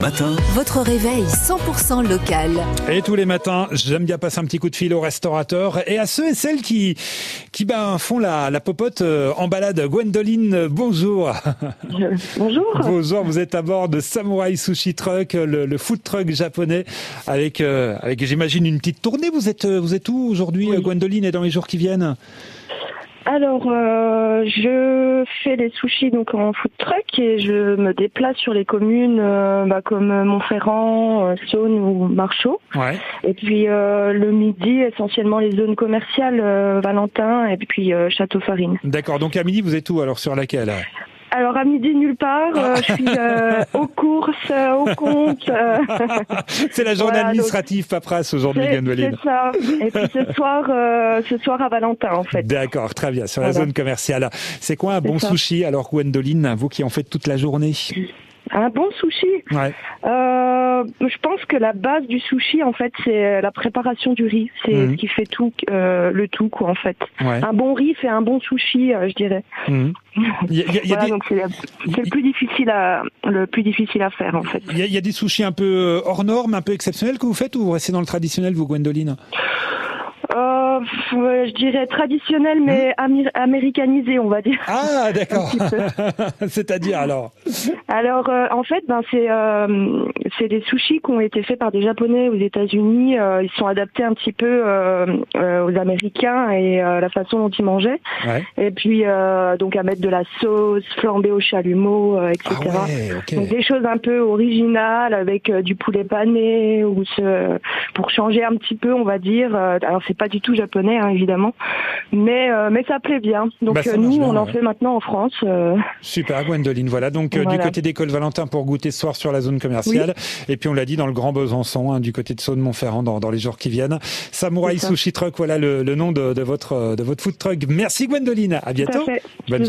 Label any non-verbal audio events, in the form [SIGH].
Matin, Votre réveil 100% local. Et tous les matins, j'aime bien passer un petit coup de fil aux restaurateurs et à ceux et celles qui, qui ben, font la, la popote euh, en balade. Gwendoline, bonjour. Bonjour. Bonjour, vous êtes à bord de Samurai Sushi Truck, le, le food truck japonais, avec, euh, avec j'imagine, une petite tournée. Vous êtes, euh, vous êtes où aujourd'hui, Oui. Gwendoline, et dans les jours qui viennent? Alors, euh, je fais les sushis donc en food truck et je me déplace sur les communes euh, bah, comme euh, Montferrand, Saône ou Marchaux. Ouais. Et puis euh, le midi, essentiellement les zones commerciales, euh, Valentin et puis euh, Château-Farine. D'accord, donc à midi, vous êtes où alors sur laquelle Alors à midi nulle part, euh, je suis euh, [LAUGHS] aux courses, euh, aux comptes. euh, [LAUGHS] C'est la journée Voilà, donc- administrative paperasse aujourd'hui, Gwendoline. c'est ça. Et puis ce soir, euh, ce soir à Valentin en fait. D'accord, très bien, sur la Voilà. zone commerciale. C'est quoi un bon ça. sushi alors, Gwendoline, vous qui en faites toute la journée? Un bon sushi. Ouais. Euh, je pense que la base du sushi, en fait, c'est la préparation du riz. C'est Mhm. ce qui fait tout, euh, le tout, quoi, en fait. Ouais. Un bon riz fait un bon sushi, euh, je dirais. Mhm. Voilà, des, c'est le plus difficile à le plus difficile à faire, en fait. il y y a des sushis un peu hors normes, un peu exceptionnels que vous faites ou vous restez dans le traditionnel, vous, Gwendoline? Euh, je dirais traditionnel, mais ami- américanisé, on va dire. Ah, [LAUGHS] d'accord. [LAUGHS] C'est-à-dire alors Alors, euh, en fait, ben, c'est euh, c'est des sushis qui ont été faits par des Japonais aux États-Unis. Euh, ils sont adaptés un petit peu aux Américains et la façon dont ils mangeaient. Ouais. Et puis, donc, à mettre de la sauce, flambée au chalumeau, etc. Ah ouais. Donc, des choses un peu originales avec du poulet pané ou ce, pour changer un petit peu, on va dire. Alors, c'est pas du tout japonais, hein, évidemment, mais euh, mais ça plaît bien. Donc, Bah, euh, nous, bien, on en ouais. fait maintenant en France. euh, Super, Gwendoline. Voilà, donc du côté d'école Valentin pour goûter ce soir sur la zone commerciale. Et puis on l'a dit dans le Grand Besançon, hein, du côté de Saône-Montferrand dans, dans les jours qui viennent. Samouraï. Sushi Truck, voilà le, le nom de, de votre, de votre food truck. Merci Gwendoline. À bientôt. Bonne